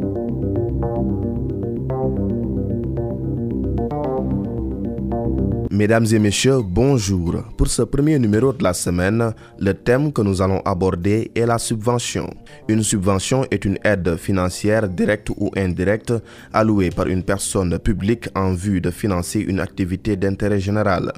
Thank you. Mesdames et messieurs, bonjour. Pour ce premier numéro de la semaine, le thème que nous allons aborder est la subvention. Une subvention est une aide financière directe ou indirecte allouée par une personne publique en vue de financer une activité d'intérêt général.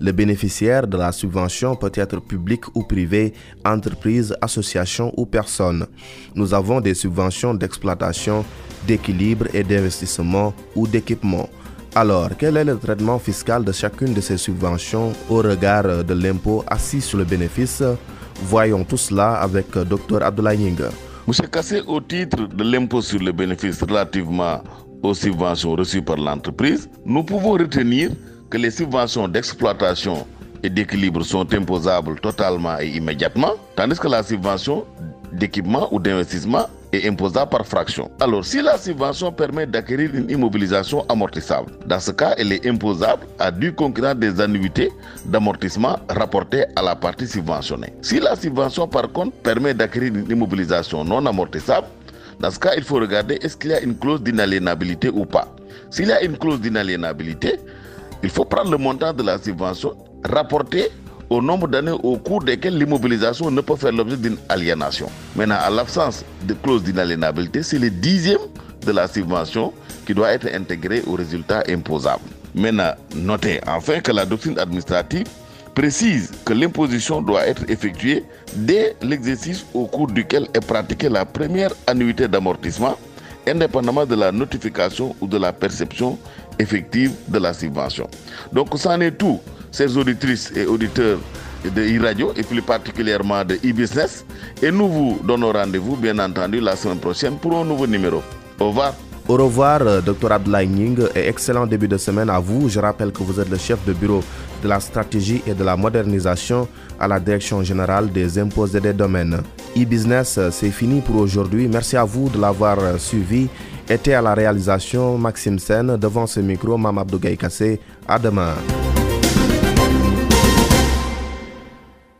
Le bénéficiaire de la subvention peut être public ou privé, entreprise, association ou personne. Nous avons des subventions d'exploitation, d'équilibre et d'investissement ou d'équipement. Alors, quel est le traitement fiscal de chacune de ces subventions au regard de l'impôt assis sur le bénéfice? Voyons tout cela avec Dr Abdoulaye Nying. Monsieur Kassé, au titre de l'impôt sur le bénéfice relativement aux subventions reçues par l'entreprise, nous pouvons retenir que les subventions d'exploitation et d'équilibre sont imposables totalement et immédiatement, tandis que la subvention d'équipement ou d'investissement est imposable par fraction. Alors, si la subvention permet d'acquérir une immobilisation amortissable, dans ce cas, elle est imposable à du concurrent des annuités d'amortissement rapportées à la partie subventionnée. Si la subvention, par contre, permet d'acquérir une immobilisation non amortissable, dans ce cas, il faut regarder est-ce qu'il y a une clause d'inaliénabilité ou pas. S'il y a une clause d'inaliénabilité, il faut prendre le montant de la subvention rapporté au nombre d'années au cours desquelles l'immobilisation ne peut faire l'objet d'une aliénation. Maintenant, à l'absence de clause d'inaliénabilité, c'est le dixième de la subvention qui doit être intégré au résultat imposable. Maintenant, notez enfin que la doctrine administrative précise que l'imposition doit être effectuée dès l'exercice au cours duquel est pratiquée la première annuité d'amortissement, indépendamment de la notification ou de la perception effective de la subvention. Donc, c'en est tout chers auditrices et auditeurs de e-radio et plus particulièrement de e-business. Et nous vous donnons rendez-vous, bien entendu, la semaine prochaine pour un nouveau numéro. Au revoir. Au revoir, Dr Abdoulaye Ning, et excellent début de semaine à vous. Je rappelle que vous êtes le chef de bureau de la stratégie et de la modernisation à la Direction générale des impôts et des domaines. E-business, c'est fini pour aujourd'hui. Merci à vous de l'avoir suivi. Était à la réalisation Maxime Sen devant ce micro, Mam Abdou Kassé. À demain.